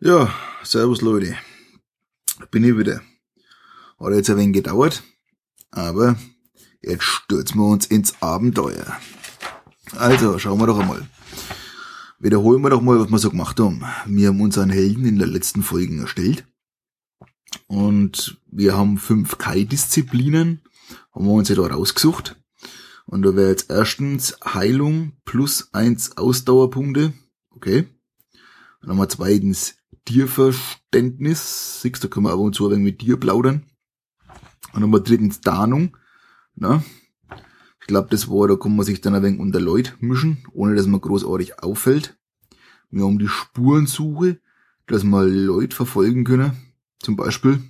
Ja, servus Leute. Bin ich wieder. Hat jetzt ein wenig gedauert, aber jetzt stürzen wir uns ins Abenteuer. Also, schauen wir doch einmal. Wiederholen wir doch mal, was wir so gemacht haben. Wir haben unseren Helden in der letzten Folge erstellt. Und wir haben fünf Kai-Disziplinen, haben wir uns ja da rausgesucht. Und da wäre jetzt erstens Heilung plus eins Ausdauerpunkte. Okay. Dann haben wir zweitens Tierverständnis. Siehst, da können wir ab und zu ein wenig mit dir plaudern. Und wir drittens Tarnung. Na? Ich glaube, das war, da kann man sich dann ein wenig unter Leute mischen, ohne dass man großartig auffällt. Wir haben die Spurensuche, dass wir Leute verfolgen können, zum Beispiel.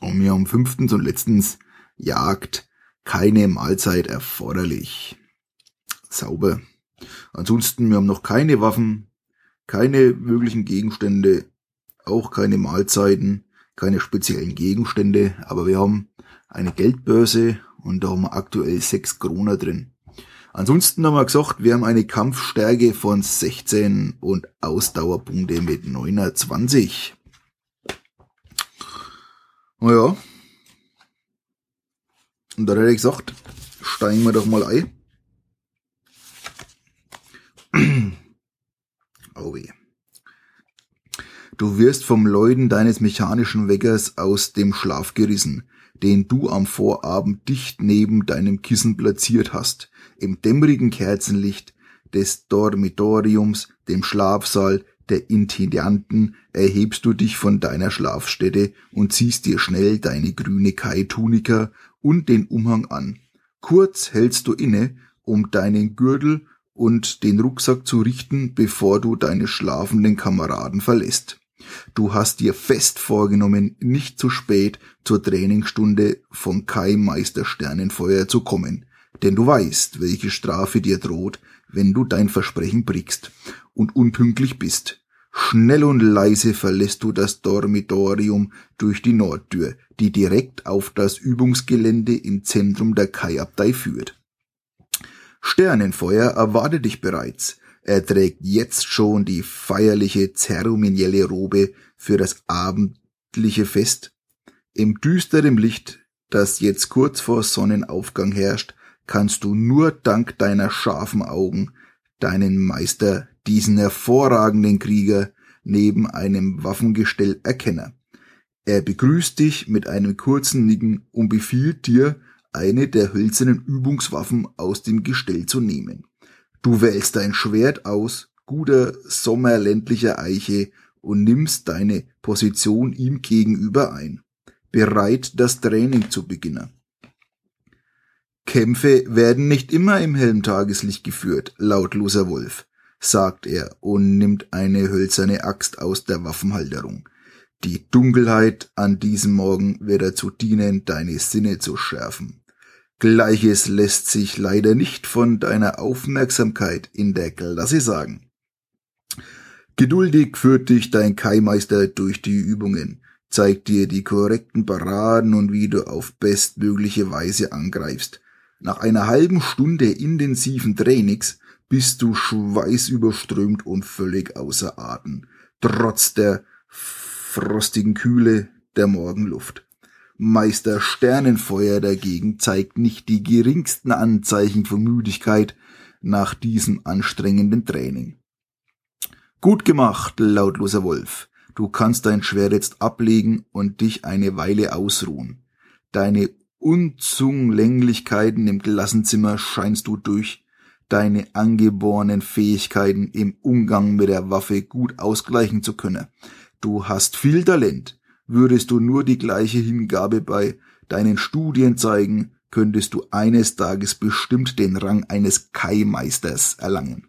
Und wir haben fünftens und letztens Jagd. Keine Mahlzeit erforderlich. Sauber. Ansonsten, wir haben noch keine Waffen, keine möglichen Gegenstände, auch keine Mahlzeiten, keine speziellen Gegenstände, aber wir haben eine Geldbörse und da haben wir aktuell sechs Kroner drin. Ansonsten haben wir gesagt, wir haben eine Kampfstärke von 16 und Ausdauerpunkte mit 29. Naja. Und da hätte ich gesagt, steigen wir doch mal ein. Oh weh. Du wirst vom Läuten deines mechanischen Weckers aus dem Schlaf gerissen, den du am Vorabend dicht neben deinem Kissen platziert hast. Im dämmerigen Kerzenlicht des Dormitoriums, dem Schlafsaal der Intendanten, erhebst du dich von deiner Schlafstätte und ziehst dir schnell deine grüne Kai-Tunika und den Umhang an. Kurz hältst du inne, um deinen Gürtel und den Rucksack zu richten, bevor du deine schlafenden Kameraden verlässt. Du hast dir fest vorgenommen, nicht zu spät zur Trainingsstunde von Kai Meister Sternenfeuer zu kommen, denn du weißt, welche Strafe dir droht, wenn du dein Versprechen brichst und unpünktlich bist. Schnell und leise verlässt du das Dormitorium durch die Nordtür, die direkt auf das Übungsgelände im Zentrum der Kai-Abtei führt. Sternenfeuer erwartet dich bereits. Er trägt jetzt schon die feierliche zeremonielle Robe für das abendliche Fest. Im düsteren Licht, das jetzt kurz vor Sonnenaufgang herrscht, kannst du nur dank deiner scharfen Augen deinen Meister, diesen hervorragenden Krieger, neben einem Waffengestell erkennen. Er begrüßt dich mit einem kurzen Nicken und befiehlt dir, eine der hölzernen Übungswaffen aus dem Gestell zu nehmen. Du wählst dein Schwert aus, guter sommerländlicher Eiche, und nimmst deine Position ihm gegenüber ein, bereit das Training zu beginnen. Kämpfe werden nicht immer im hellen Tageslicht geführt, lautloser Wolf, sagt er und nimmt eine hölzerne Axt aus der Waffenhalterung. Die Dunkelheit an diesem Morgen wird dazu dienen, deine Sinne zu schärfen. Gleiches lässt sich leider nicht von deiner Aufmerksamkeit in der Klasse sagen. Geduldig führt dich dein Kaimeister durch die Übungen, zeigt dir die korrekten Paraden und wie du auf bestmögliche Weise angreifst. Nach einer halben Stunde intensiven Trainings bist du schweißüberströmt und völlig außer Atem, trotz der frostigen Kühle der Morgenluft. Meister Sternenfeuer dagegen zeigt nicht die geringsten Anzeichen von Müdigkeit nach diesem anstrengenden Training. Gut gemacht, lautloser Wolf. Du kannst dein Schwert jetzt ablegen und dich eine Weile ausruhen. Deine Unzulänglichkeiten im Klassenzimmer scheinst du durch deine angeborenen Fähigkeiten im Umgang mit der Waffe gut ausgleichen zu können. Du hast viel Talent, Würdest du nur die gleiche Hingabe bei deinen Studien zeigen, könntest du eines Tages bestimmt den Rang eines Kai-Meisters erlangen.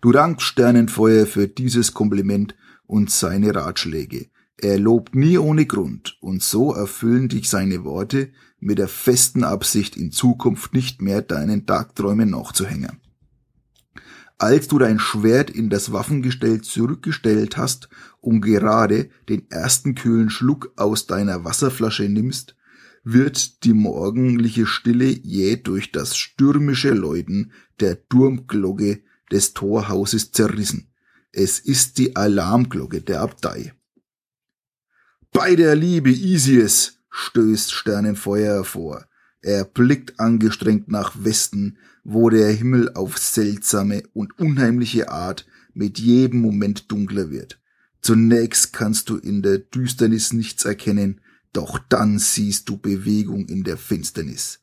Du dankst Sternenfeuer für dieses Kompliment und seine Ratschläge. Er lobt nie ohne Grund, und so erfüllen dich seine Worte mit der festen Absicht, in Zukunft nicht mehr deinen Tagträumen nachzuhängen. Als du dein Schwert in das Waffengestell zurückgestellt hast und gerade den ersten kühlen Schluck aus deiner Wasserflasche nimmst, wird die morgendliche Stille jäh durch das stürmische Läuten der Turmglocke des Torhauses zerrissen. Es ist die Alarmglocke der Abtei. Bei der Liebe Isies stößt Sternenfeuer hervor. Er blickt angestrengt nach Westen, wo der Himmel auf seltsame und unheimliche Art mit jedem Moment dunkler wird. Zunächst kannst du in der Düsternis nichts erkennen, doch dann siehst du Bewegung in der Finsternis.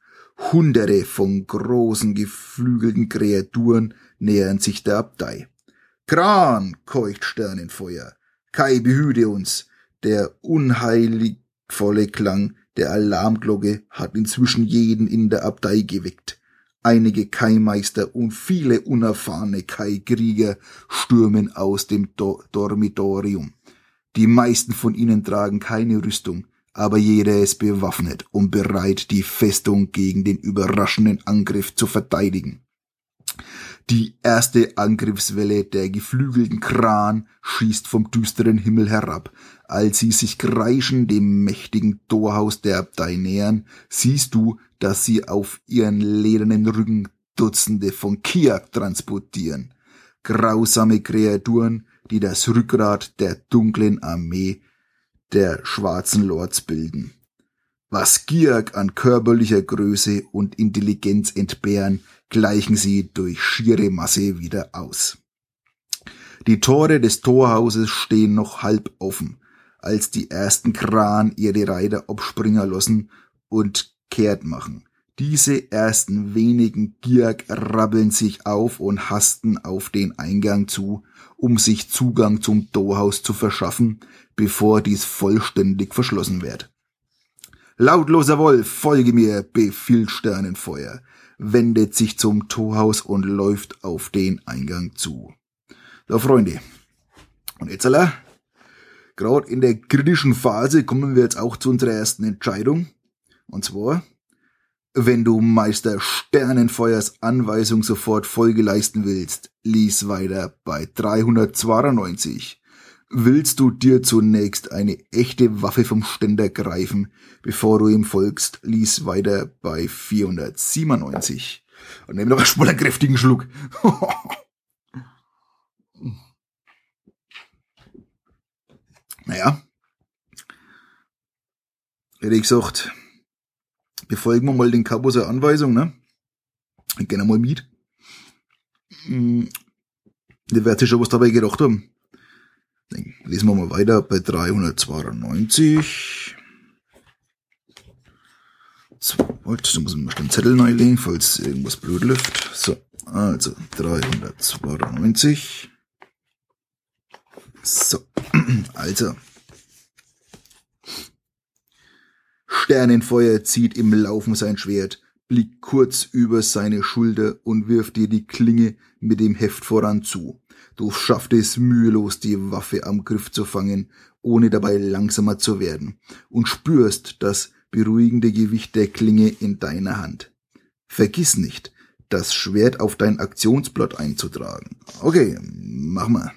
Hunderte von großen geflügelten Kreaturen nähern sich der Abtei. Kran, keucht Sternenfeuer. Kai behüte uns. Der unheiligvolle Klang der Alarmglocke hat inzwischen jeden in der Abtei geweckt. Einige Kaimeister und viele unerfahrene Kai-Krieger stürmen aus dem Do Dormitorium. Die meisten von ihnen tragen keine Rüstung, aber jeder ist bewaffnet und bereit, die Festung gegen den überraschenden Angriff zu verteidigen. Die erste Angriffswelle der geflügelten Kran schießt vom düsteren Himmel herab. Als sie sich kreischend dem mächtigen Torhaus der Abtei nähern, siehst du, dass sie auf ihren ledernen Rücken Dutzende von Kiak transportieren. Grausame Kreaturen, die das Rückgrat der dunklen Armee der schwarzen Lords bilden. Was Giak an körperlicher Größe und Intelligenz entbehren, gleichen sie durch schiere Masse wieder aus. Die Tore des Torhauses stehen noch halb offen, als die ersten Kran ihre Reiter abspringen lassen und kehrt machen. Diese ersten wenigen Giak rabbeln sich auf und hasten auf den Eingang zu, um sich Zugang zum Torhaus zu verschaffen, bevor dies vollständig verschlossen wird. Lautloser Wolf, folge mir, befiehlt Sternenfeuer wendet sich zum Torhaus und läuft auf den Eingang zu. So, Freunde. Und jetzt, alle, gerade in der kritischen Phase kommen wir jetzt auch zu unserer ersten Entscheidung. Und zwar, wenn du Meister Sternenfeuers Anweisung sofort Folge leisten willst, lies weiter bei 392 willst du dir zunächst eine echte Waffe vom Ständer greifen, bevor du ihm folgst, lies weiter bei 497. Und nimm noch einen kräftigen Schluck. naja. Hätte ich gesagt, befolgen wir mal den Kabuser Anweisung, ne? Ich geh mal mit. Hm, der wird sich schon was dabei gedacht haben. Lesen wir mal weiter bei 392. So, da muss ich mal den Zettel neu legen, falls irgendwas blöd läuft. So, also 392. So, also. Sternenfeuer zieht im Laufen sein Schwert, blickt kurz über seine Schulter und wirft dir die Klinge mit dem Heft voran zu. Du schaffte es mühelos, die Waffe am Griff zu fangen, ohne dabei langsamer zu werden, und spürst das beruhigende Gewicht der Klinge in deiner Hand. Vergiss nicht, das Schwert auf dein Aktionsblatt einzutragen. Okay, mach mal.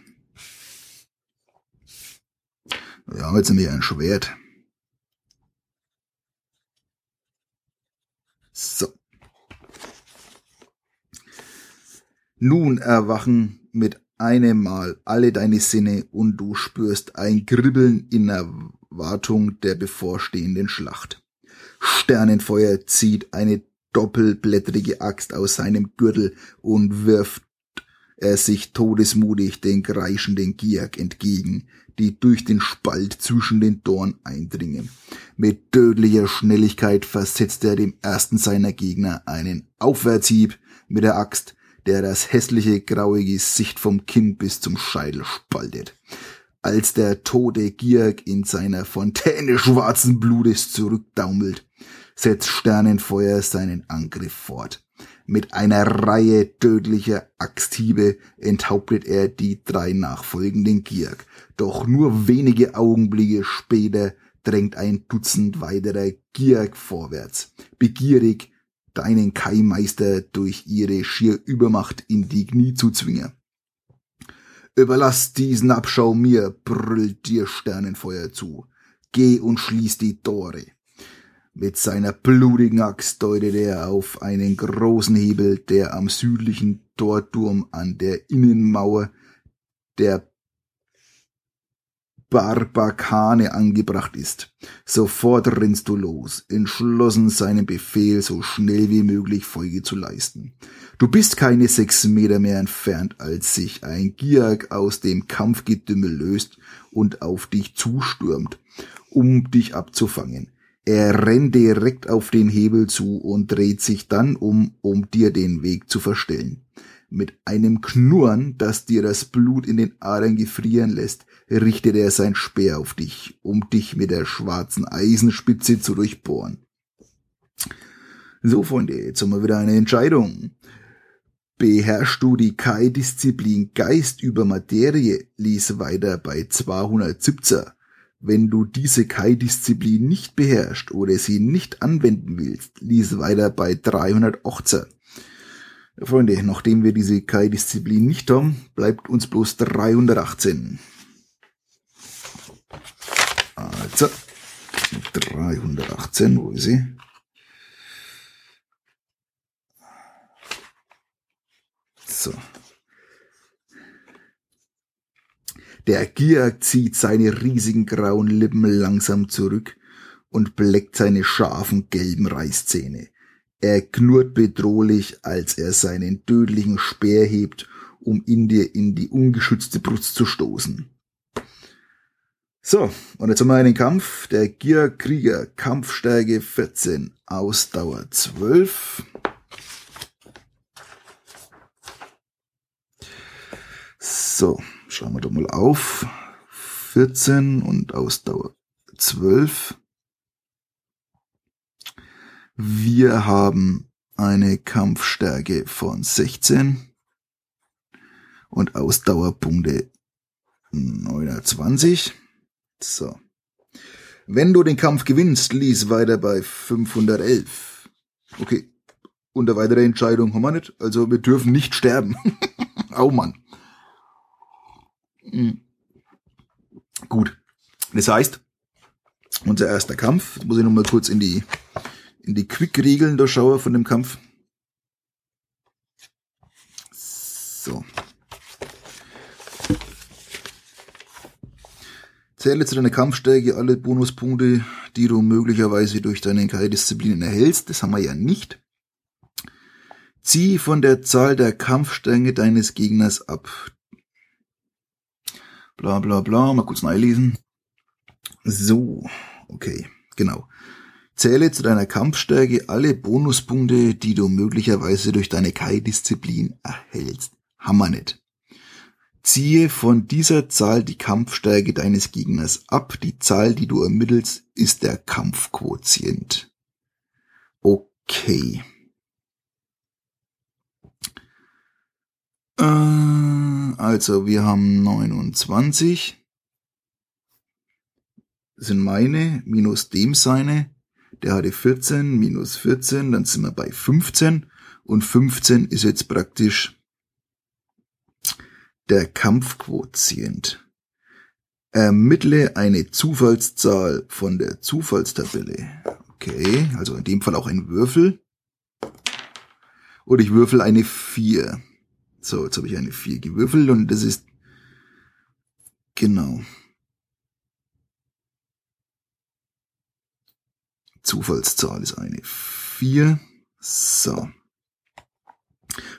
Wir haben jetzt nämlich ein Schwert. So. Nun erwachen mit einem Mal alle deine Sinne und du spürst ein Kribbeln in Erwartung der bevorstehenden Schlacht. Sternenfeuer zieht eine doppelblättrige Axt aus seinem Gürtel und wirft er sich todesmutig den kreischenden Giak entgegen, die durch den Spalt zwischen den Dorn eindringen. Mit tödlicher Schnelligkeit versetzt er dem ersten seiner Gegner einen Aufwärtshieb mit der Axt, der das hässliche graue Gesicht vom Kinn bis zum Scheitel spaltet. Als der tote Gierk in seiner Fontäne schwarzen Blutes zurückdaumelt, setzt Sternenfeuer seinen Angriff fort. Mit einer Reihe tödlicher Axthiebe enthauptet er die drei nachfolgenden Gierk. Doch nur wenige Augenblicke später drängt ein Dutzend weiterer Gierk vorwärts. Begierig deinen Kaimeister durch ihre schier Übermacht in die Knie zu zwingen. Überlass diesen Abschau mir, brüllt dir Sternenfeuer zu. Geh und schließ die Tore. Mit seiner blutigen Axt deutet er auf einen großen Hebel, der am südlichen Torturm an der Innenmauer der Barbakane angebracht ist. Sofort rennst du los, entschlossen seinem Befehl so schnell wie möglich Folge zu leisten. Du bist keine sechs Meter mehr entfernt, als sich ein Giak aus dem Kampfgetümmel löst und auf dich zustürmt, um dich abzufangen. Er rennt direkt auf den Hebel zu und dreht sich dann um, um dir den Weg zu verstellen. Mit einem Knurren, das dir das Blut in den Adern gefrieren lässt, richtet er sein Speer auf dich, um dich mit der schwarzen Eisenspitze zu durchbohren. So, Freunde, jetzt haben wir wieder eine Entscheidung. Beherrschst du die Kai-Disziplin Geist über Materie, lies weiter bei 217. Wenn du diese Kai-Disziplin nicht beherrschst oder sie nicht anwenden willst, lies weiter bei 318. Freunde, nachdem wir diese Kai-Disziplin nicht haben, bleibt uns bloß 318. Also, 318, wo ist sie? So. Der Gier zieht seine riesigen grauen Lippen langsam zurück und bleckt seine scharfen gelben Reißzähne. Er knurrt bedrohlich, als er seinen tödlichen Speer hebt, um ihn dir in die ungeschützte Brust zu stoßen. So, und jetzt haben wir einen Kampf. Der Gierkrieger, Kampfstärke 14, Ausdauer 12. So, schauen wir doch mal auf. 14 und Ausdauer 12. Wir haben eine Kampfstärke von 16 und Ausdauerpunkte 29. So. Wenn du den Kampf gewinnst, lies weiter bei 511. Okay. Eine weitere Entscheidung haben wir nicht. Also wir dürfen nicht sterben. Au Mann. Mhm. Gut. Das heißt, unser erster Kampf, jetzt muss ich nochmal kurz in die in die Quick-Regeln der Schauer von dem Kampf. So. Zähle zu deiner Kampfstärke alle Bonuspunkte, die du möglicherweise durch deine Kai-Disziplinen erhältst. Das haben wir ja nicht. Zieh von der Zahl der Kampfstränge deines Gegners ab. Bla bla bla, mal kurz nachlesen. So, okay, genau. Zähle zu deiner Kampfstärke alle Bonuspunkte, die du möglicherweise durch deine Kai-Disziplin erhältst. Hammer nicht. Ziehe von dieser Zahl die Kampfstärke deines Gegners ab. Die Zahl, die du ermittelst, ist der Kampfquotient. Okay. Äh, also wir haben 29. sind meine minus dem seine. Der hatte 14 minus 14, dann sind wir bei 15. Und 15 ist jetzt praktisch der Kampfquotient. Ermittle eine Zufallszahl von der Zufallstabelle. Okay, also in dem Fall auch ein Würfel. Und ich würfel eine 4. So, jetzt habe ich eine 4 gewürfelt und das ist genau. Zufallszahl ist eine 4. So.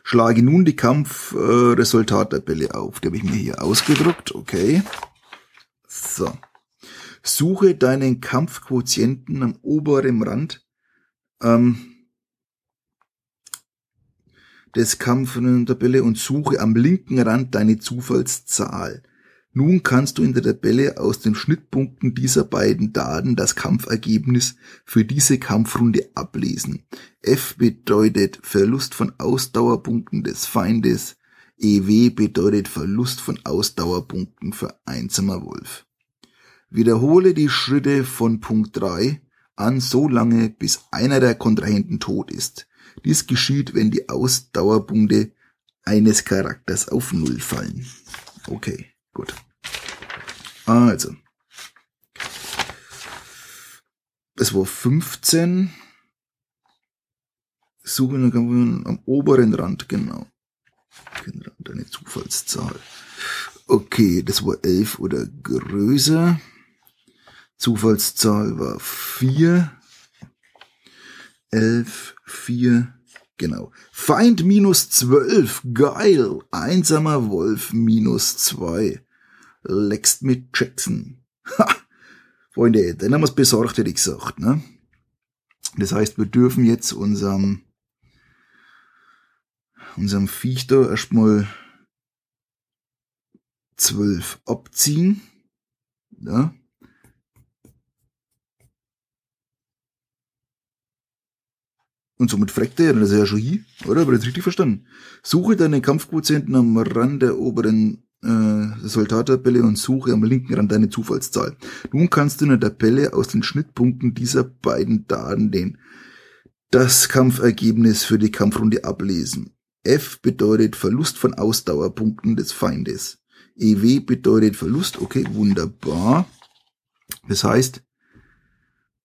Schlage nun die Kampfresultattabelle auf. Die habe ich mir hier ausgedruckt. Okay. So. Suche deinen Kampfquotienten am oberen Rand ähm, des Kampftabelle und suche am linken Rand deine Zufallszahl. Nun kannst du in der Tabelle aus den Schnittpunkten dieser beiden Daten das Kampfergebnis für diese Kampfrunde ablesen. F bedeutet Verlust von Ausdauerpunkten des Feindes. EW bedeutet Verlust von Ausdauerpunkten für einsamer Wolf. Wiederhole die Schritte von Punkt 3 an so lange, bis einer der Kontrahenten tot ist. Dies geschieht, wenn die Ausdauerpunkte eines Charakters auf Null fallen. Okay. Gut. Also. Es war 15. Suchen am oberen Rand, genau. Eine Zufallszahl. Okay, das war 11 oder größer. Zufallszahl war 4. 11, 4, genau. Feind minus 12, geil. Einsamer Wolf minus 2. Lext mit Jackson. Ha! Freunde, dann haben wir es besorgt, hätte ich gesagt, ne? Das heißt, wir dürfen jetzt unserem, unserem Viech da erstmal 12 abziehen. Ja? Und somit fragt er, das ist ja schon hier, oder? Aber das richtig verstanden. Suche deine Kampfquotienten am Rand der oberen äh, Resultattabelle und suche am linken Rand deine Zufallszahl. Nun kannst du in der Tabelle aus den Schnittpunkten dieser beiden Daten den das Kampfergebnis für die Kampfrunde ablesen. F bedeutet Verlust von Ausdauerpunkten des Feindes. EW bedeutet Verlust. Okay, wunderbar. Das heißt,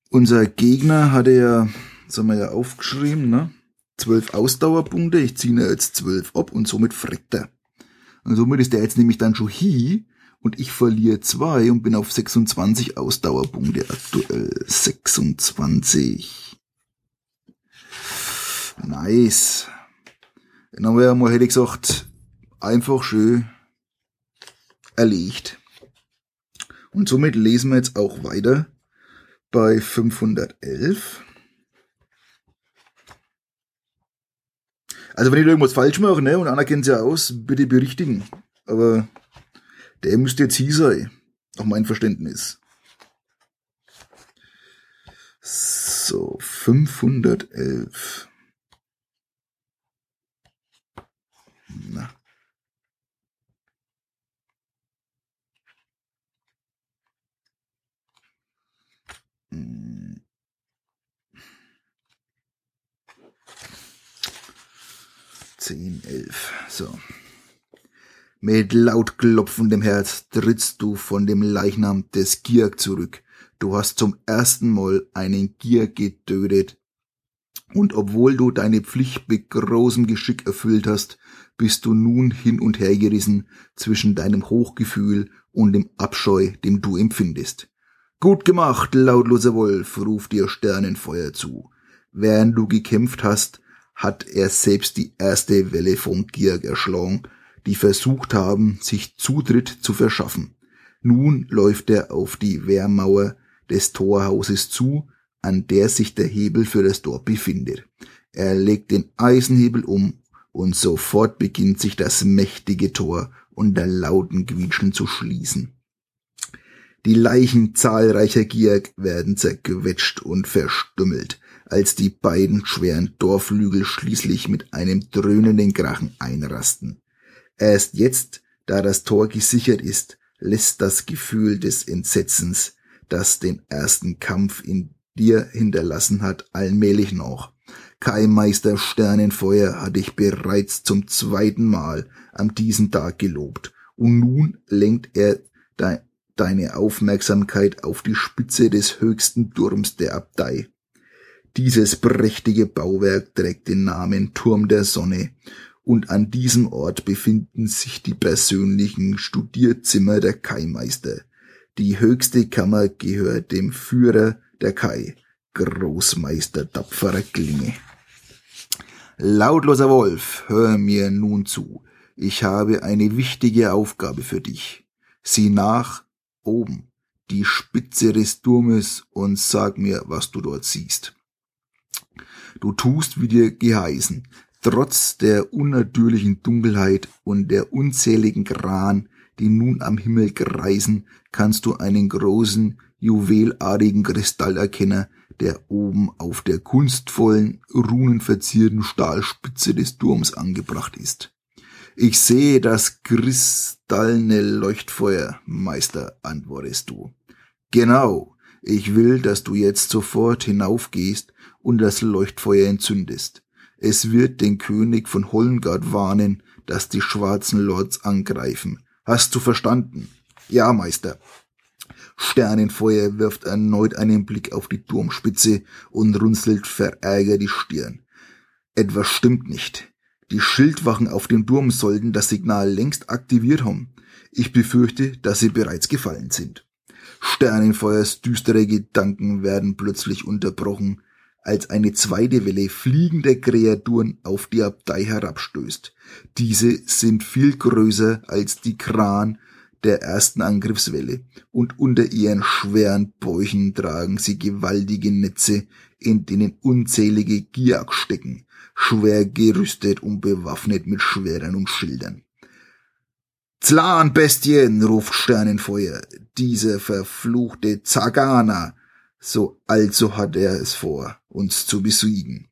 unser Gegner hatte ja das haben wir ja aufgeschrieben, ne? Zwölf Ausdauerpunkte, ich ziehe jetzt zwölf ab und somit freckt er. Und somit ist der jetzt nämlich dann schon hier und ich verliere zwei und bin auf 26 Ausdauerpunkte aktuell. 26. Nice. Dann haben wir ja mal, hätte ich gesagt, einfach schön erlegt. Und somit lesen wir jetzt auch weiter bei 511. Also wenn ich irgendwas falsch mache, ne, und einer kennt ja aus, bitte berichtigen. Aber der müsste jetzt hier sein. Nach meinem Verständnis. So, 511. Na. Hm. 10, 11. So. Mit laut klopfendem Herz trittst du von dem Leichnam des Gier zurück. Du hast zum ersten Mal einen Gier getötet. Und obwohl du deine Pflicht mit großem Geschick erfüllt hast, bist du nun hin und her gerissen zwischen deinem Hochgefühl und dem Abscheu, dem du empfindest. Gut gemacht, lautloser Wolf, ruft dir Sternenfeuer zu. Während du gekämpft hast, hat er selbst die erste Welle von Gier geschlagen, die versucht haben, sich Zutritt zu verschaffen. Nun läuft er auf die Wehrmauer des Torhauses zu, an der sich der Hebel für das Tor befindet. Er legt den Eisenhebel um und sofort beginnt sich das mächtige Tor unter lauten Quietschen zu schließen. Die Leichen zahlreicher Gier werden zerquetscht und verstümmelt als die beiden schweren Torflügel schließlich mit einem dröhnenden Krachen einrasten. Erst jetzt, da das Tor gesichert ist, lässt das Gefühl des Entsetzens, das den ersten Kampf in dir hinterlassen hat, allmählich noch. Keimeister Sternenfeuer hat dich bereits zum zweiten Mal an diesem Tag gelobt, und nun lenkt er de deine Aufmerksamkeit auf die Spitze des höchsten Turms der Abtei. Dieses prächtige Bauwerk trägt den Namen Turm der Sonne und an diesem Ort befinden sich die persönlichen Studierzimmer der Kaimeister. Die höchste Kammer gehört dem Führer der Kai, Großmeister tapferer Klinge. Lautloser Wolf, hör mir nun zu. Ich habe eine wichtige Aufgabe für dich. Sieh nach oben, die Spitze des Turmes und sag mir, was du dort siehst. Du tust, wie dir geheißen. Trotz der unnatürlichen Dunkelheit und der unzähligen Gran, die nun am Himmel kreisen, kannst du einen großen, juwelartigen Kristall erkennen, der oben auf der kunstvollen, runenverzierten Stahlspitze des Turms angebracht ist. Ich sehe das kristallene Leuchtfeuer, Meister, antwortest du. Genau, ich will, dass du jetzt sofort hinaufgehst und das Leuchtfeuer entzündest. Es wird den König von Hollengard warnen, dass die schwarzen Lords angreifen. Hast du verstanden? Ja, Meister. Sternenfeuer wirft erneut einen Blick auf die Turmspitze und runzelt verärgert die Stirn. Etwas stimmt nicht. Die Schildwachen auf dem Turm sollten das Signal längst aktiviert haben. Ich befürchte, dass sie bereits gefallen sind. Sternenfeuers düstere Gedanken werden plötzlich unterbrochen, als eine zweite Welle fliegender Kreaturen auf die Abtei herabstößt. Diese sind viel größer als die Kran der ersten Angriffswelle und unter ihren schweren Bäuchen tragen sie gewaltige Netze, in denen unzählige Giak stecken, schwer gerüstet und bewaffnet mit Schwerern und Schildern. Zlan, Bestien, ruft Sternenfeuer, dieser verfluchte Zagana, so also hat er es vor, uns zu besiegen.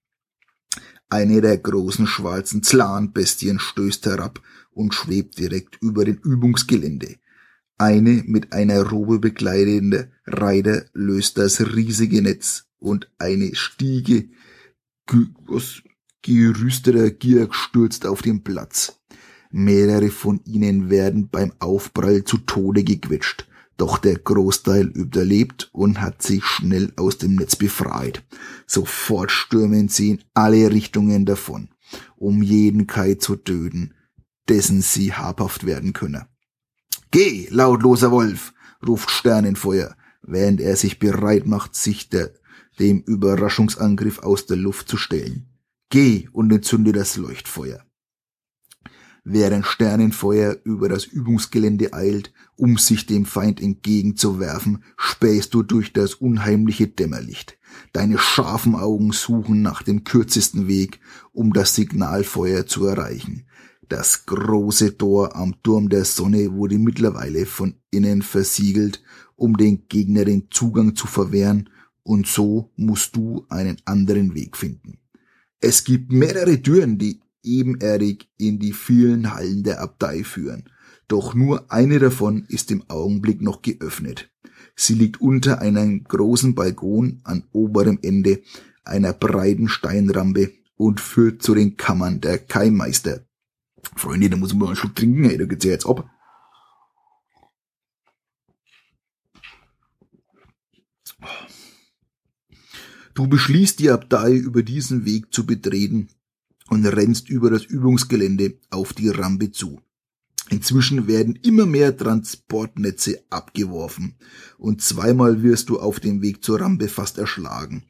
Eine der großen schwarzen Zlan-Bestien stößt herab und schwebt direkt über dem Übungsgelände. Eine mit einer Robe bekleidende Reiter löst das riesige Netz und eine Stiege gerüsteter Gier stürzt auf den Platz. Mehrere von ihnen werden beim Aufprall zu Tode gequetscht, doch der Großteil überlebt und hat sich schnell aus dem Netz befreit. Sofort stürmen sie in alle Richtungen davon, um jeden Kai zu töten, dessen sie habhaft werden könne. Geh, lautloser Wolf, ruft Sternenfeuer, während er sich bereit macht, sich der, dem Überraschungsangriff aus der Luft zu stellen. Geh und entzünde das Leuchtfeuer. Während Sternenfeuer über das Übungsgelände eilt, um sich dem Feind entgegenzuwerfen, spähst du durch das unheimliche Dämmerlicht. Deine scharfen Augen suchen nach dem kürzesten Weg, um das Signalfeuer zu erreichen. Das große Tor am Turm der Sonne wurde mittlerweile von innen versiegelt, um den Gegner den Zugang zu verwehren, und so musst du einen anderen Weg finden. Es gibt mehrere Türen, die ebenerdig in die vielen Hallen der Abtei führen, doch nur eine davon ist im Augenblick noch geöffnet. Sie liegt unter einem großen Balkon an oberem Ende einer breiten Steinrampe und führt zu den Kammern der Keimmeister. Freunde, da muss man mal einen Schluck trinken, ey, da geht's ja jetzt ab. Du beschließt die Abtei über diesen Weg zu betreten und rennst über das Übungsgelände auf die Rampe zu. Inzwischen werden immer mehr Transportnetze abgeworfen und zweimal wirst du auf dem Weg zur Rampe fast erschlagen.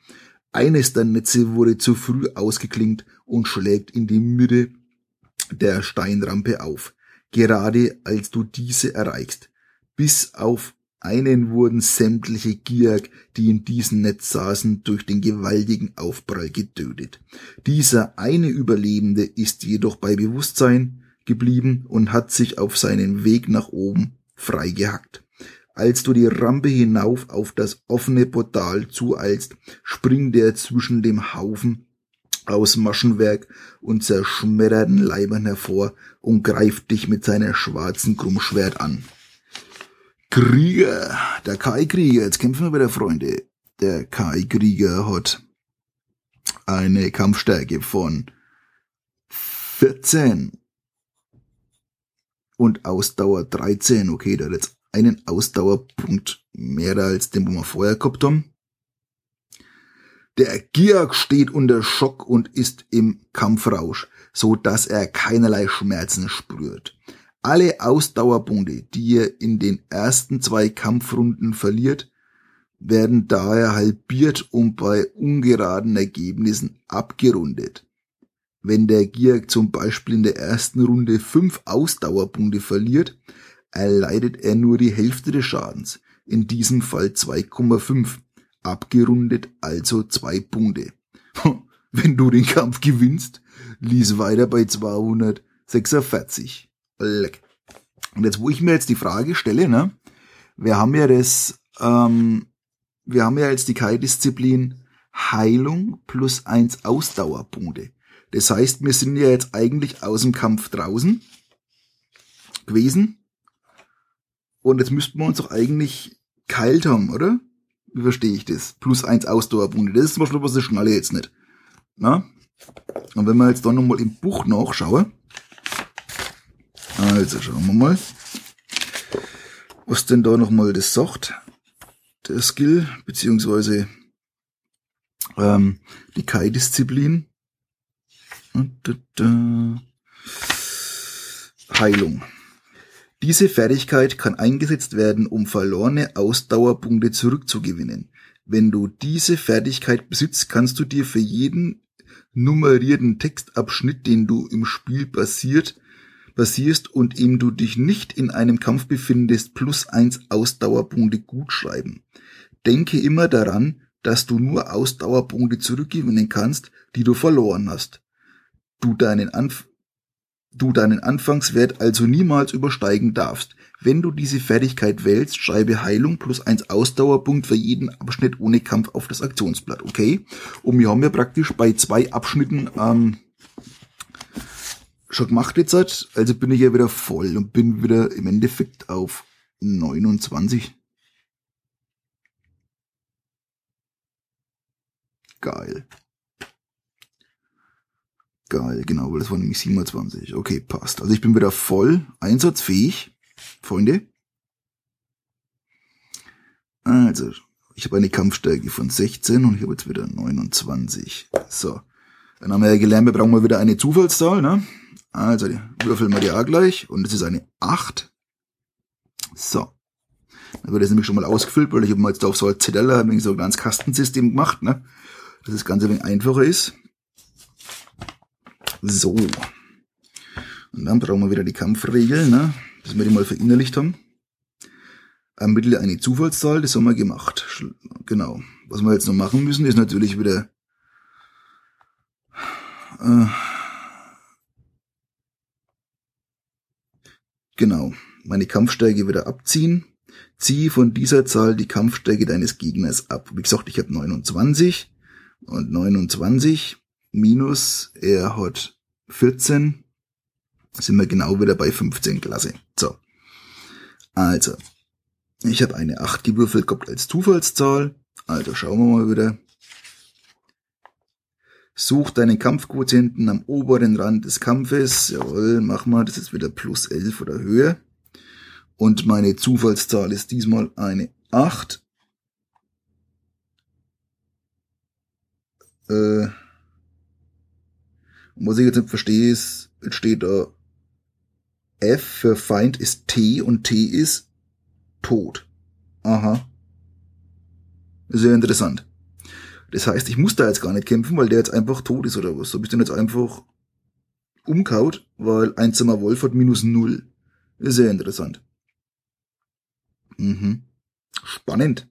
Eines der Netze wurde zu früh ausgeklingt und schlägt in die Mitte der Steinrampe auf, gerade als du diese erreichst. Bis auf einen wurden sämtliche Giak, die in diesem Netz saßen, durch den gewaltigen Aufprall getötet. Dieser eine Überlebende ist jedoch bei Bewusstsein geblieben und hat sich auf seinen Weg nach oben freigehackt. Als du die Rampe hinauf auf das offene Portal zueilst, springt er zwischen dem Haufen aus Maschenwerk und zerschmetterten Leibern hervor und greift dich mit seiner schwarzen Krummschwert an. Krieger, der Kai-Krieger, jetzt kämpfen wir wieder, Freunde. Der Kai-Krieger hat eine Kampfstärke von 14 und Ausdauer 13. Okay, der hat jetzt einen Ausdauerpunkt mehr als den, wo wir vorher gehabt haben. Der Giak steht unter Schock und ist im Kampfrausch, so dass er keinerlei Schmerzen spürt. Alle Ausdauerpunkte, die er in den ersten zwei Kampfrunden verliert, werden daher halbiert und bei ungeraden Ergebnissen abgerundet. Wenn der Giak zum Beispiel in der ersten Runde fünf Ausdauerpunkte verliert, erleidet er nur die Hälfte des Schadens, in diesem Fall 2,5 abgerundet also zwei Punkte. Wenn du den Kampf gewinnst, lies weiter bei 246. Leck. Und jetzt, wo ich mir jetzt die Frage stelle, ne, wir haben ja das, ähm, wir haben ja jetzt die Kai-Disziplin Heilung plus eins Ausdauerpunkte. Das heißt, wir sind ja jetzt eigentlich aus dem Kampf draußen gewesen. Und jetzt müssten wir uns doch eigentlich geheilt haben, oder? Wie verstehe ich das? Plus eins Ausdauerpunkte. Das ist zum Beispiel was ich schnalle jetzt nicht. Na? Und wenn wir jetzt da nochmal im Buch nachschauen. Also schauen wir mal. Was denn da nochmal das sagt. Der Skill, beziehungsweise ähm, die Kai-Disziplin. Heilung. Diese Fertigkeit kann eingesetzt werden, um verlorene Ausdauerpunkte zurückzugewinnen. Wenn du diese Fertigkeit besitzt, kannst du dir für jeden nummerierten Textabschnitt, den du im Spiel basiert, basierst und ihm du dich nicht in einem Kampf befindest, plus eins Ausdauerpunkte gut schreiben. Denke immer daran, dass du nur Ausdauerpunkte zurückgewinnen kannst, die du verloren hast. Du deinen, Anf du deinen Anfangswert also niemals übersteigen darfst. Wenn du diese Fertigkeit wählst, schreibe Heilung plus eins Ausdauerpunkt für jeden Abschnitt ohne Kampf auf das Aktionsblatt, okay? Und wir haben ja praktisch bei zwei Abschnitten ähm, schon gemacht jetzt, also bin ich ja wieder voll und bin wieder im Endeffekt auf 29. Geil. Geil, genau, weil das war nämlich 27. Okay, passt. Also ich bin wieder voll einsatzfähig, Freunde. Also, ich habe eine Kampfstärke von 16 und ich habe jetzt wieder 29. So. Dann haben wir ja gelernt, wir brauchen mal wieder eine Zufallszahl, ne? Also, würfeln wir die auch gleich und das ist eine 8. So. Dann wird das nämlich schon mal ausgefüllt, weil ich habe mal jetzt auf so ein Zettel, wegen so ein kleines Kastensystem gemacht, ne? Dass das Ganze ein wenig einfacher ist. So. Und dann brauchen wir wieder die Kampfregeln, ne? dass wir die mal verinnerlicht haben. Ermittle eine Zufallszahl, das haben wir gemacht. Genau. Was wir jetzt noch machen müssen, ist natürlich wieder äh, genau, meine Kampfstärke wieder abziehen. Zieh von dieser Zahl die Kampfstärke deines Gegners ab. Wie gesagt, ich habe 29 und 29 minus, er hat 14, sind wir genau wieder bei 15 Klasse. So. Also, ich habe eine 8 gewürfelt gehabt als Zufallszahl. Also schauen wir mal wieder. Such deinen Kampfquotienten am oberen Rand des Kampfes. Jawohl, mach mal, das ist wieder plus 11 oder höher. Und meine Zufallszahl ist diesmal eine 8. Äh, was ich jetzt nicht verstehe, ist, jetzt steht da F für Feind ist T und T ist tot. Aha. Sehr interessant. Das heißt, ich muss da jetzt gar nicht kämpfen, weil der jetzt einfach tot ist oder was. So bist du jetzt einfach umkaut, weil ein Zimmer Wolf hat minus null. Sehr interessant. Mhm. Spannend.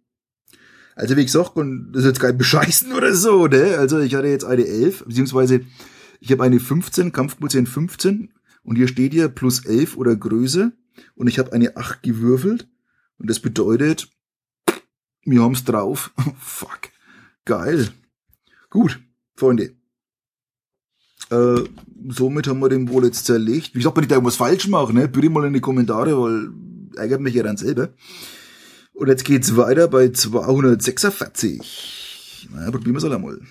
Also wie gesagt, und das ist jetzt kein Bescheißen oder so, ne? Also ich hatte jetzt eine 11, beziehungsweise ich habe eine 15, Kampfquotient 15 und hier steht hier plus 11 oder Größe und ich habe eine 8 gewürfelt und das bedeutet, wir haben's drauf. Fuck. Geil. Gut, Freunde. Äh, somit haben wir den wohl jetzt zerlegt. Wie gesagt, wenn ich da irgendwas falsch mache, ne, bitte mal in die Kommentare, weil ärgert mich ja dann selber. Und jetzt geht's weiter bei 246. Na, probieren wir es einmal.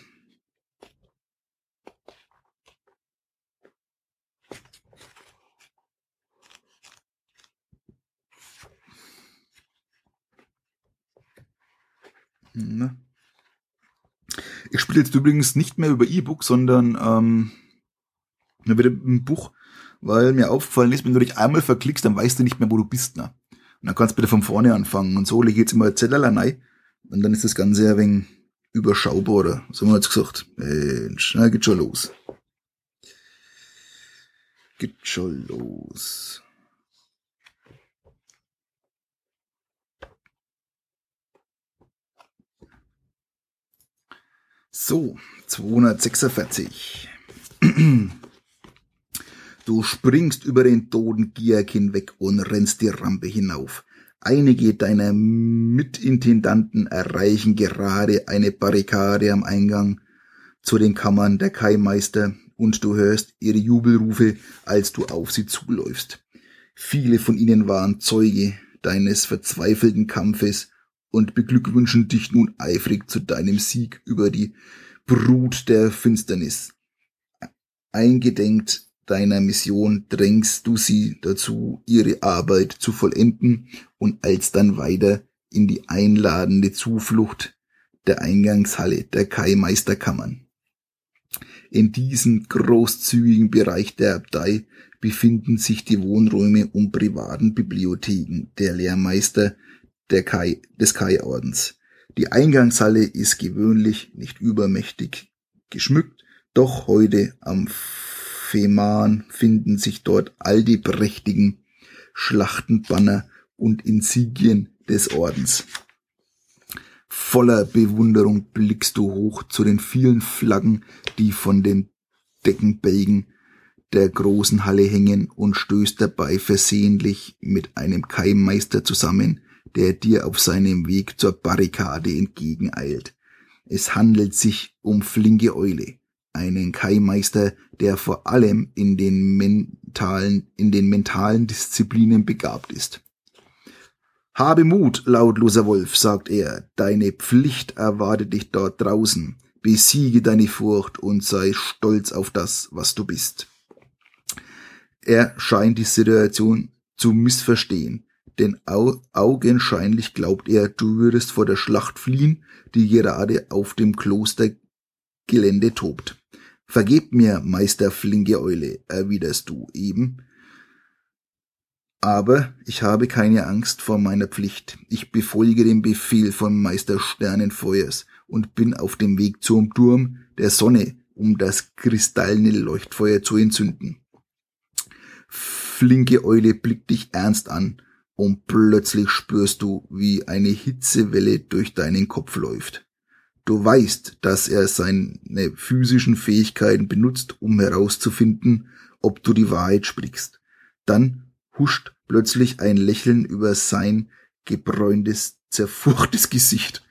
Ne? Ich spiele jetzt übrigens nicht mehr über E-Book, sondern ähm, wieder ein Buch, weil mir aufgefallen ist, wenn du dich einmal verklickst, dann weißt du nicht mehr, wo du bist. Ne? Und dann kannst du bitte von vorne anfangen. Und so lege ich jetzt immer Zettel rein. Und dann ist das Ganze ein wenig überschaubarer. So haben wir jetzt gesagt. Mensch, na, geht schon los. Geht schon los. So, 246. Du springst über den toten Giak hinweg und rennst die Rampe hinauf. Einige deiner Mitintendanten erreichen gerade eine Barrikade am Eingang zu den Kammern der Kaimeister und du hörst ihre Jubelrufe, als du auf sie zuläufst. Viele von ihnen waren Zeuge deines verzweifelten Kampfes und beglückwünschen dich nun eifrig zu deinem Sieg über die Brut der Finsternis. Eingedenkt deiner Mission drängst du sie dazu, ihre Arbeit zu vollenden und alsdann weiter in die einladende Zuflucht der Eingangshalle der Kai-Meisterkammern. In diesem großzügigen Bereich der Abtei befinden sich die Wohnräume und privaten Bibliotheken der Lehrmeister Kai, des Kai-Ordens. Die Eingangshalle ist gewöhnlich nicht übermächtig geschmückt, doch heute am Fehmarn finden sich dort all die prächtigen Schlachtenbanner und Insigien des Ordens. Voller Bewunderung blickst du hoch zu den vielen Flaggen, die von den Deckenbälgen der großen Halle hängen und stößt dabei versehentlich mit einem Keimmeister zusammen, der dir auf seinem Weg zur Barrikade entgegeneilt. Es handelt sich um Flinke Eule, einen Kaimeister, der vor allem in den mentalen, in den mentalen Disziplinen begabt ist. Habe Mut, lautloser Wolf, sagt er, deine Pflicht erwartet dich dort draußen. Besiege deine Furcht und sei stolz auf das, was du bist. Er scheint die Situation zu missverstehen, denn au augenscheinlich glaubt er, du würdest vor der Schlacht fliehen, die gerade auf dem Klostergelände tobt. Vergebt mir, Meister Flinke Eule, erwiderst du eben. Aber ich habe keine Angst vor meiner Pflicht. Ich befolge den Befehl von Meister Sternenfeuers und bin auf dem Weg zum Turm der Sonne, um das kristallene Leuchtfeuer zu entzünden. Flinke Eule blickt dich ernst an und plötzlich spürst du, wie eine Hitzewelle durch deinen Kopf läuft. Du weißt, dass er seine physischen Fähigkeiten benutzt, um herauszufinden, ob du die Wahrheit sprichst. Dann huscht plötzlich ein Lächeln über sein gebräuntes, zerfurchtes Gesicht.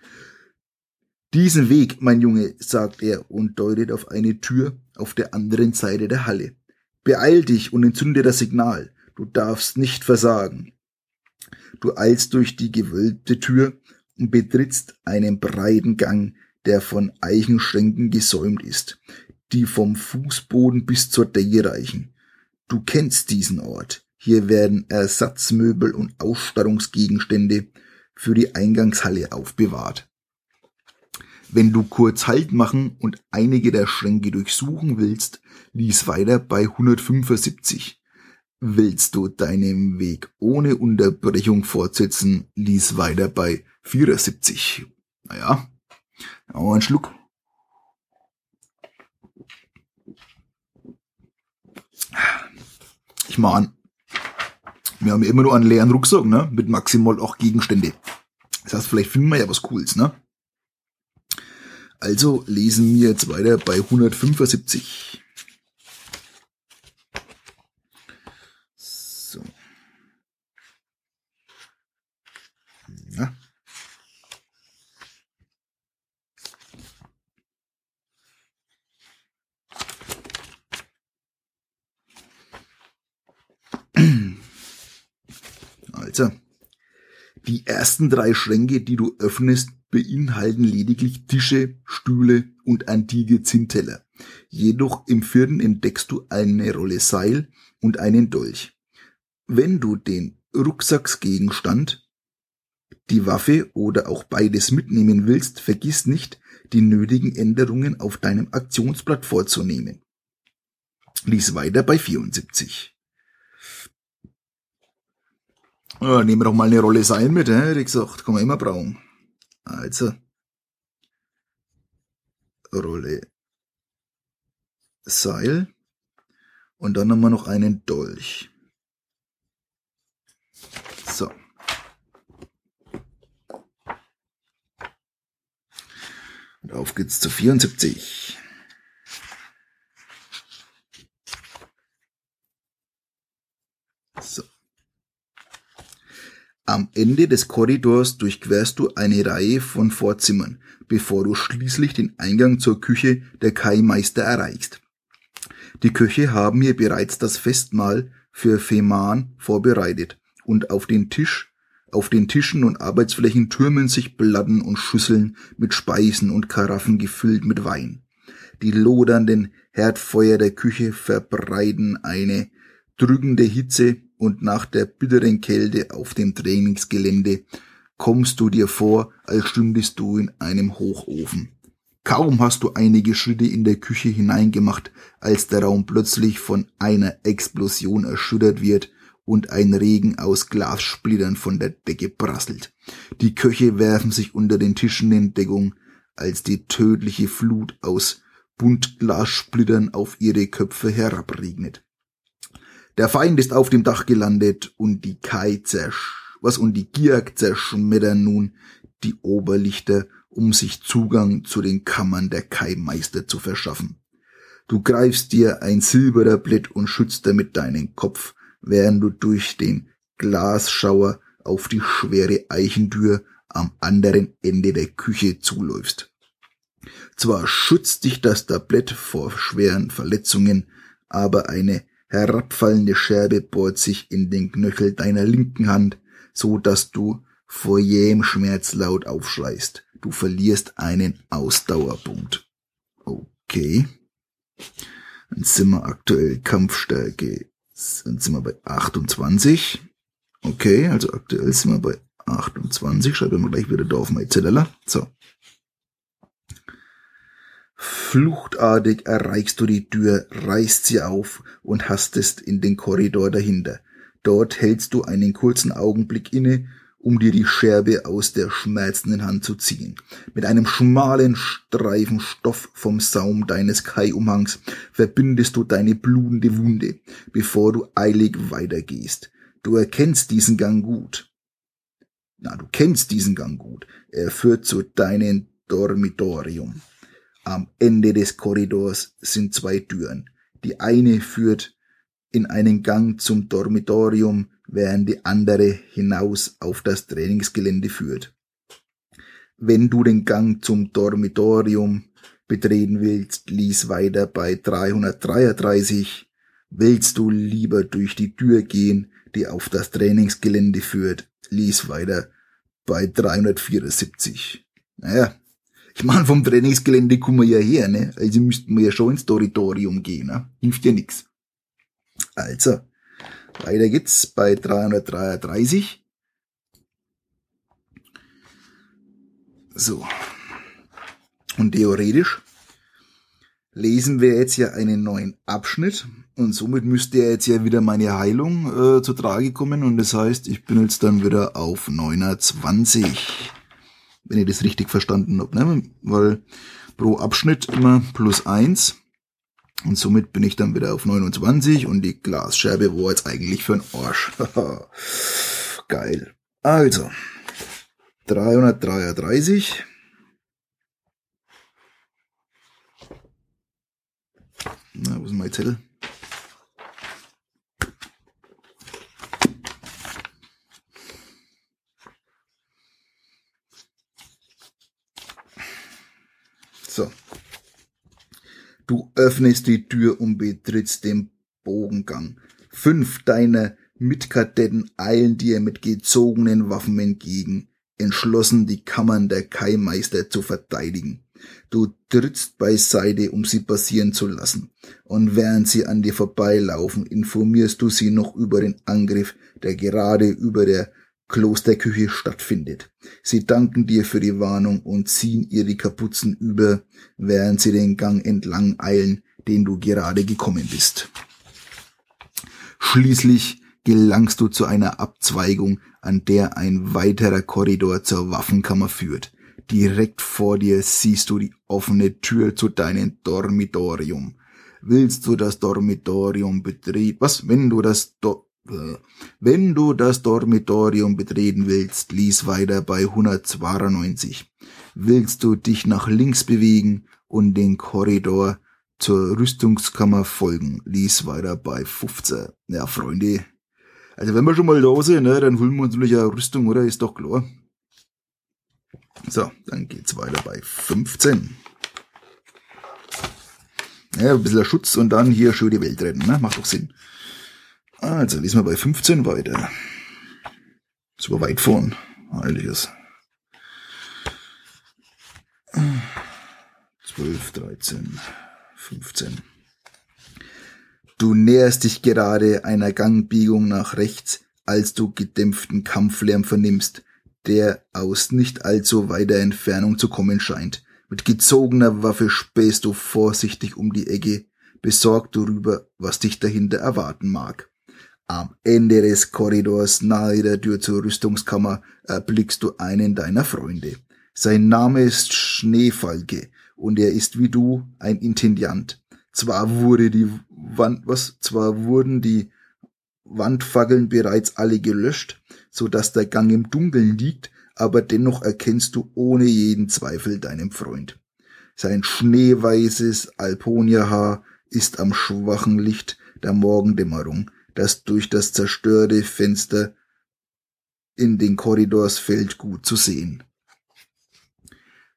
Diesen Weg, mein Junge, sagt er und deutet auf eine Tür auf der anderen Seite der Halle. Beeil dich und entzünde das Signal. Du darfst nicht versagen. Du eilst durch die gewölbte Tür und betrittst einen breiten Gang, der von Eichenschränken gesäumt ist, die vom Fußboden bis zur Decke reichen. Du kennst diesen Ort. Hier werden Ersatzmöbel und Ausstattungsgegenstände für die Eingangshalle aufbewahrt. Wenn du kurz Halt machen und einige der Schränke durchsuchen willst, lies weiter bei 175. Willst du deinen Weg ohne Unterbrechung fortsetzen, lies weiter bei 74. Naja, auch ein Schluck. Ich meine, wir haben ja immer nur einen leeren Rucksack, ne? Mit maximal auch Gegenstände. Das heißt, vielleicht finden wir ja was Cooles, ne? Also lesen wir jetzt weiter bei 175. Also, die ersten drei Schränke, die du öffnest, beinhalten lediglich Tische, Stühle und antike Zinnteller. Jedoch im vierten entdeckst du eine Rolle Seil und einen Dolch. Wenn du den Rucksacksgegenstand, die Waffe oder auch beides mitnehmen willst, vergiss nicht, die nötigen Änderungen auf deinem Aktionsblatt vorzunehmen. Lies weiter bei 74. Ja, nehmen wir doch mal eine Rolle Seil mit, hätte ich gesagt. Kann man immer brauchen. Also. Rolle Seil. Und dann haben wir noch einen Dolch. So. Und auf geht's zu 74. So. Am Ende des Korridors durchquerst du eine Reihe von Vorzimmern, bevor du schließlich den Eingang zur Küche der Kaimeister erreichst. Die Köche haben hier bereits das Festmahl für Fehmarn vorbereitet und auf den Tisch auf den Tischen und Arbeitsflächen türmen sich Platten und Schüsseln mit Speisen und Karaffen gefüllt mit Wein. Die lodernden Herdfeuer der Küche verbreiten eine drückende Hitze und nach der bitteren Kälte auf dem Trainingsgelände kommst du dir vor, als stündest du in einem Hochofen. Kaum hast du einige Schritte in der Küche hineingemacht, als der Raum plötzlich von einer Explosion erschüttert wird und ein Regen aus Glassplittern von der Decke prasselt. Die Köche werfen sich unter den Tischen in Deckung, als die tödliche Flut aus Buntglassplittern auf ihre Köpfe herabregnet. Der Feind ist auf dem Dach gelandet und die Kai zersch, was und die Gier zerschmettern nun die Oberlichter, um sich Zugang zu den Kammern der Kai-Meister zu verschaffen. Du greifst dir ein Silbertablett und schützt damit deinen Kopf, während du durch den Glasschauer auf die schwere Eichentür am anderen Ende der Küche zuläufst. Zwar schützt dich das Tablett vor schweren Verletzungen, aber eine herabfallende Scherbe bohrt sich in den Knöchel deiner linken Hand, so dass du vor jähem Schmerz laut aufschreist. Du verlierst einen Ausdauerpunkt. Okay. Dann sind wir aktuell Kampfstärke. Dann sind wir bei 28. Okay, also aktuell sind wir bei 28. Schreibe wir gleich wieder da auf mein Zettel. So. Fluchtartig erreichst du die Tür, reißt sie auf und hastest in den Korridor dahinter. Dort hältst du einen kurzen Augenblick inne, um dir die Scherbe aus der schmerzenden Hand zu ziehen. Mit einem schmalen Streifen Stoff vom Saum deines Kai-Umhangs verbindest du deine blutende Wunde, bevor du eilig weitergehst. Du erkennst diesen Gang gut. Na, du kennst diesen Gang gut. Er führt zu deinem Dormitorium. Am Ende des Korridors sind zwei Türen. Die eine führt in einen Gang zum Dormitorium, während die andere hinaus auf das Trainingsgelände führt. Wenn du den Gang zum Dormitorium betreten willst, lies weiter bei 333. Willst du lieber durch die Tür gehen, die auf das Trainingsgelände führt, lies weiter bei 374. Naja, ich meine, vom Trainingsgelände kommen wir ja her, ne? Also müssten wir ja schon ins Territorium gehen, ne? Hilft ja nix. Also, weiter geht's bei 333. So. Und theoretisch lesen wir jetzt ja einen neuen Abschnitt und somit müsste ja jetzt ja wieder meine Heilung äh, zu Trage kommen und das heißt, ich bin jetzt dann wieder auf 29 wenn ich das richtig verstanden habe, ne? weil pro Abschnitt immer plus eins und somit bin ich dann wieder auf 29 und die Glasscherbe war jetzt eigentlich für ein Arsch. Geil. Also, 333. Na, wo ist mein Zettel? So. Du öffnest die Tür und betrittst den Bogengang. Fünf deiner Mitkadetten eilen dir mit gezogenen Waffen entgegen, entschlossen die Kammern der Kaimeister zu verteidigen. Du trittst beiseite, um sie passieren zu lassen, und während sie an dir vorbeilaufen, informierst du sie noch über den Angriff, der gerade über der Klosterküche stattfindet. Sie danken dir für die Warnung und ziehen ihre Kapuzen über, während sie den Gang entlang eilen, den du gerade gekommen bist. Schließlich gelangst du zu einer Abzweigung, an der ein weiterer Korridor zur Waffenkammer führt. Direkt vor dir siehst du die offene Tür zu deinem Dormitorium. Willst du das Dormitorium betreten? Was, wenn du das Do wenn du das Dormitorium betreten willst, lies weiter bei 192. Willst du dich nach links bewegen und den Korridor zur Rüstungskammer folgen, lies weiter bei 15. Ja, Freunde. Also wenn wir schon mal da sind, ne, dann holen wir uns natürlich eine Rüstung, oder? Ist doch klar. So, dann geht's weiter bei 15. Ja, ein bisschen Schutz und dann hier schön die Welt retten, ne? Macht doch Sinn. Also, wir bei 15 weiter. War weit vorn. Heiliges. 12, 13, 15. Du näherst dich gerade einer Gangbiegung nach rechts, als du gedämpften Kampflärm vernimmst, der aus nicht allzu weiter Entfernung zu kommen scheint. Mit gezogener Waffe spähst du vorsichtig um die Ecke, besorgt darüber, was dich dahinter erwarten mag. Am Ende des Korridors nahe der Tür zur Rüstungskammer erblickst du einen deiner Freunde. Sein Name ist Schneefalke und er ist wie du ein Intendiant. Zwar wurde die Wand, was, zwar wurden die Wandfackeln bereits alle gelöscht, so dass der Gang im Dunkeln liegt, aber dennoch erkennst du ohne jeden Zweifel deinen Freund. Sein schneeweißes Alponierhaar ist am schwachen Licht der Morgendämmerung, das durch das zerstörte Fenster in den Korridors fällt, gut zu sehen.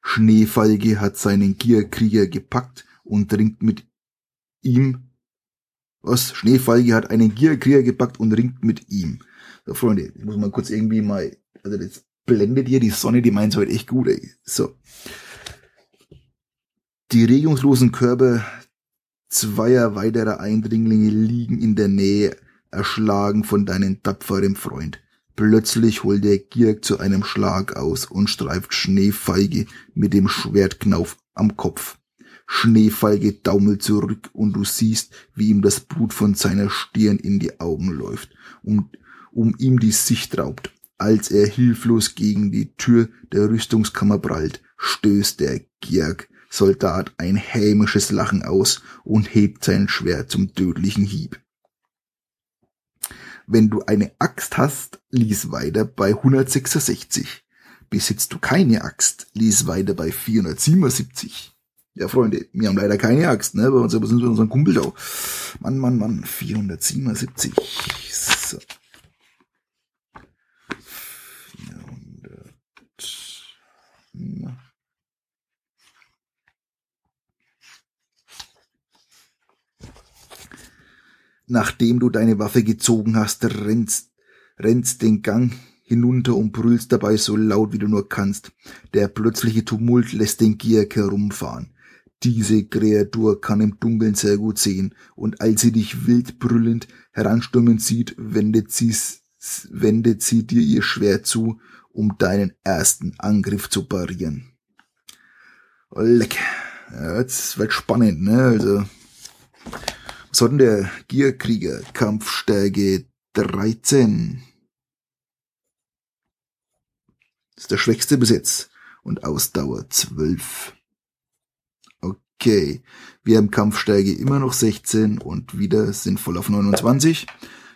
Schneefalke hat seinen Gierkrieger gepackt und ringt mit ihm. Was? Schneefalke hat einen Gierkrieger gepackt und ringt mit ihm. So, Freunde, ich muss mal kurz irgendwie mal, also jetzt blendet hier die Sonne, die meint heute echt gut, ey. So. Die regungslosen Körper zweier weiterer Eindringlinge liegen in der Nähe, erschlagen von deinem tapferen Freund. Plötzlich holt der Gierk zu einem Schlag aus und streift Schneefeige mit dem Schwertknauf am Kopf. Schneefeige daumelt zurück und du siehst, wie ihm das Blut von seiner Stirn in die Augen läuft und um ihm die Sicht raubt. Als er hilflos gegen die Tür der Rüstungskammer prallt, stößt der Gierk Soldat ein hämisches Lachen aus und hebt sein Schwert zum tödlichen Hieb. Wenn du eine Axt hast, lies weiter bei 166. Besitzt du keine Axt, lies weiter bei 477. Ja, Freunde, wir haben leider keine Axt, ne? Bei uns sind wir unseren Kumpel da. Mann, Mann, Mann, 477. So. 400. Nachdem du deine Waffe gezogen hast, rennst, rennst den Gang hinunter und brüllst dabei so laut wie du nur kannst. Der plötzliche Tumult lässt den Gierk herumfahren. Diese Kreatur kann im Dunkeln sehr gut sehen, und als sie dich wild brüllend heranstürmen sieht, wendet, sie's, wendet sie dir ihr Schwert zu, um deinen ersten Angriff zu parieren. Leck. Ja, jetzt wird spannend, ne? Also, der Gierkrieger, Kampfstärke 13. Das ist der schwächste bis jetzt. Und Ausdauer 12. Okay. Wir haben Kampfstärke immer noch 16 und wieder sind voll auf 29.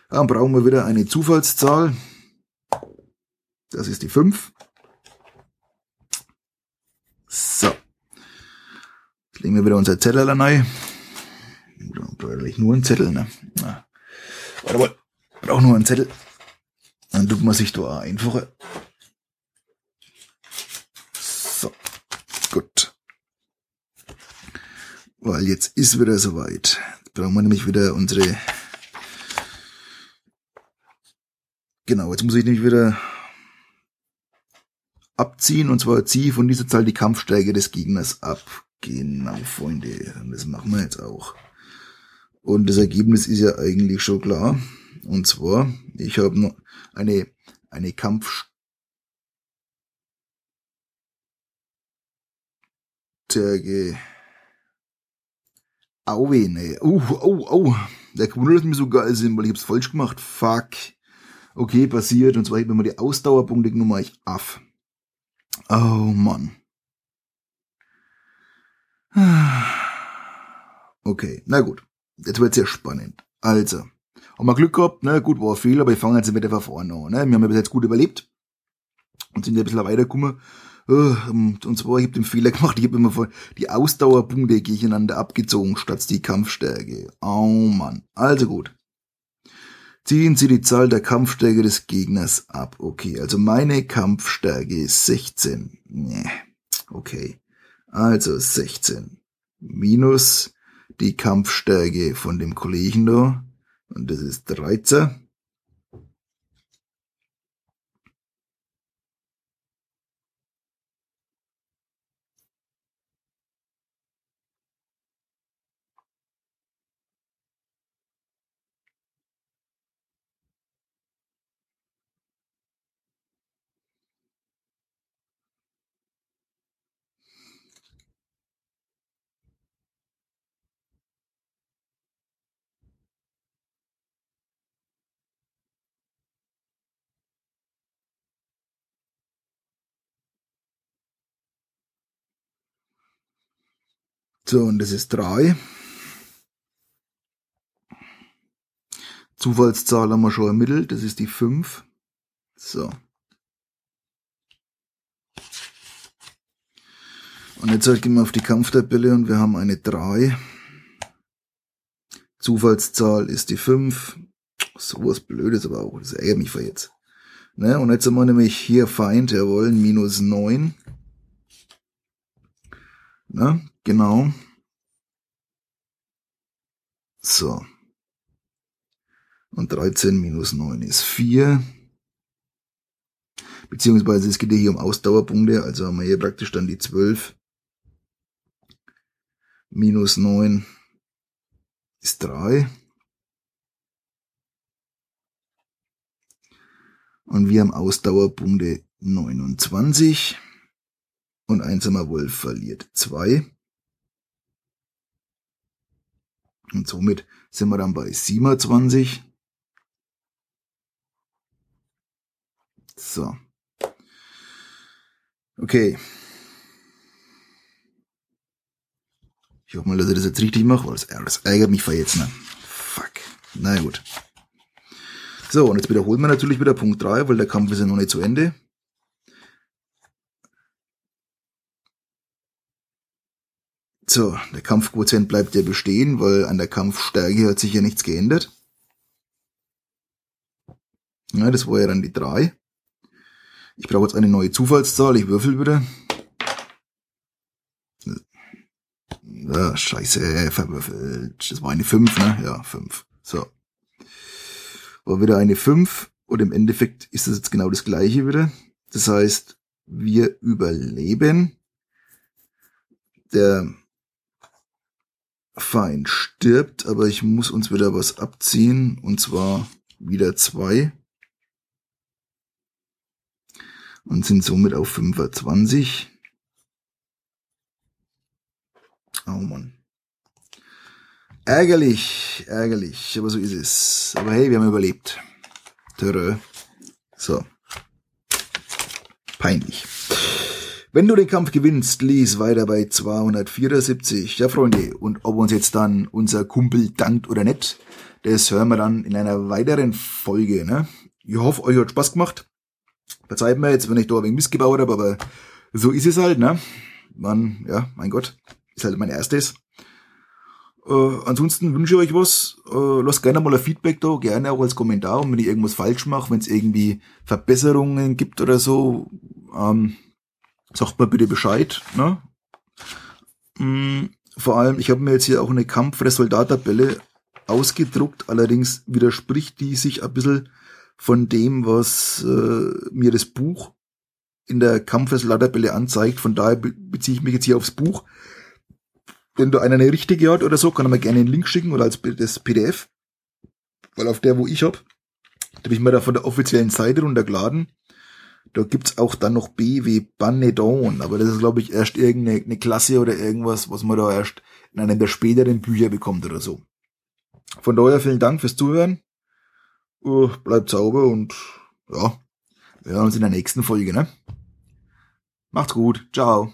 Dann brauchen wir wieder eine Zufallszahl. Das ist die 5. So. Jetzt legen wir wieder unser Zettel rein. Eigentlich nur ein Zettel, ne? Warte mal, brauche nur einen Zettel. Dann tut man sich da einfacher. So, gut. Weil jetzt ist wieder soweit. Jetzt brauchen wir nämlich wieder unsere... Genau, jetzt muss ich nämlich wieder abziehen und zwar ziehe von dieser Zahl die Kampfstärke des Gegners ab. Genau, Freunde. Das machen wir jetzt auch. Und das Ergebnis ist ja eigentlich schon klar. Und zwar, ich habe eine, eine Kampfstärke. Auwe, ne. Oh, oh, oh. Der Kunde dass mir so geil sind, weil ich hab's falsch gemacht. Fuck. Okay, passiert. Und zwar wenn man die Ausdauerpunkte genommen, ich af. Oh, Mann. Okay, na gut. Jetzt wird's ja spannend. Also, haben wir Glück gehabt, ne? Gut, war viel, aber wir fangen jetzt mit der vorne an. Ne? Wir haben ja bis jetzt gut überlebt und sind ja ein bisschen weitergekommen. Äh, und zwar, ich habe den Fehler gemacht, ich habe immer von die Ausdauerpunkte gegeneinander abgezogen, statt die Kampfstärke. Oh Mann. Also gut. Ziehen Sie die Zahl der Kampfstärke des Gegners ab. Okay, also meine Kampfstärke ist 16. Nee. Okay. Also 16. Minus die Kampfstärke von dem Kollegen da. Und das ist 13. So, und das ist drei. Zufallszahl haben wir schon ermittelt, das ist die fünf. So. Und jetzt gehen wir auf die Kampftabelle und wir haben eine 3. Zufallszahl ist die 5. Sowas Blödes aber auch. Das ärgert mich für jetzt. Ne? Und jetzt haben wir nämlich hier Feind, jawohl, minus 9. Ne? Genau. So. Und 13 minus 9 ist 4. Beziehungsweise es geht ja hier um Ausdauerpunkte, also haben wir hier praktisch dann die 12 minus 9 ist 3. Und wir haben Ausdauerpunkte 29. Und einsamer Wolf verliert 2. Und somit sind wir dann bei 27. So. Okay. Ich hoffe mal, dass ich das jetzt richtig mache, weil das ärgert mich jetzt, ne? Fuck. Na gut. So, und jetzt wiederholen wir natürlich wieder Punkt 3, weil der Kampf ist ja noch nicht zu Ende. So, der Kampfquotient bleibt ja bestehen, weil an der Kampfstärke hat sich ja nichts geändert. Ja, das war ja dann die 3. Ich brauche jetzt eine neue Zufallszahl, ich würfel wieder. Ah, scheiße, verwürfelt. Das war eine 5, ne? Ja, 5. So. War wieder eine 5 und im Endeffekt ist das jetzt genau das gleiche wieder. Das heißt, wir überleben. Der Feind stirbt, aber ich muss uns wieder was abziehen und zwar wieder 2 und sind somit auf 25. Oh Mann. Ärgerlich, ärgerlich, aber so ist es. Aber hey, wir haben überlebt. Törö. So. Peinlich. Wenn du den Kampf gewinnst, lies weiter bei 274. Ja, Freunde, und ob uns jetzt dann unser Kumpel dankt oder nicht, das hören wir dann in einer weiteren Folge. Ne? Ich hoffe, euch hat Spaß gemacht. Verzeiht mir jetzt, wenn ich da ein wenig missgebaut habe, aber so ist es halt, ne? Man, ja, mein Gott. Ist halt mein erstes. Äh, ansonsten wünsche ich euch was. Äh, lasst gerne mal ein Feedback da, gerne auch als Kommentar. Und wenn ich irgendwas falsch mache, wenn es irgendwie Verbesserungen gibt oder so, ähm, sagt mir bitte Bescheid. Ne? Mhm, vor allem, ich habe mir jetzt hier auch eine Kampfresultattabelle ausgedruckt. Allerdings widerspricht die sich ein bisschen von dem, was äh, mir das Buch in der Kampfresultattabelle anzeigt. Von daher beziehe ich mich jetzt hier aufs Buch wenn du einer eine richtige hat oder so, kann er mir gerne einen Link schicken oder als das PDF. Weil auf der, wo ich hab, habe ich mir da von der offiziellen Seite runtergeladen. Da gibt's auch dann noch B wie Banedon, aber das ist, glaube ich, erst irgendeine Klasse oder irgendwas, was man da erst in einem der späteren Bücher bekommt oder so. Von daher vielen Dank fürs Zuhören. Uh, bleibt sauber und ja, wir hören uns in der nächsten Folge, ne? Macht's gut. Ciao.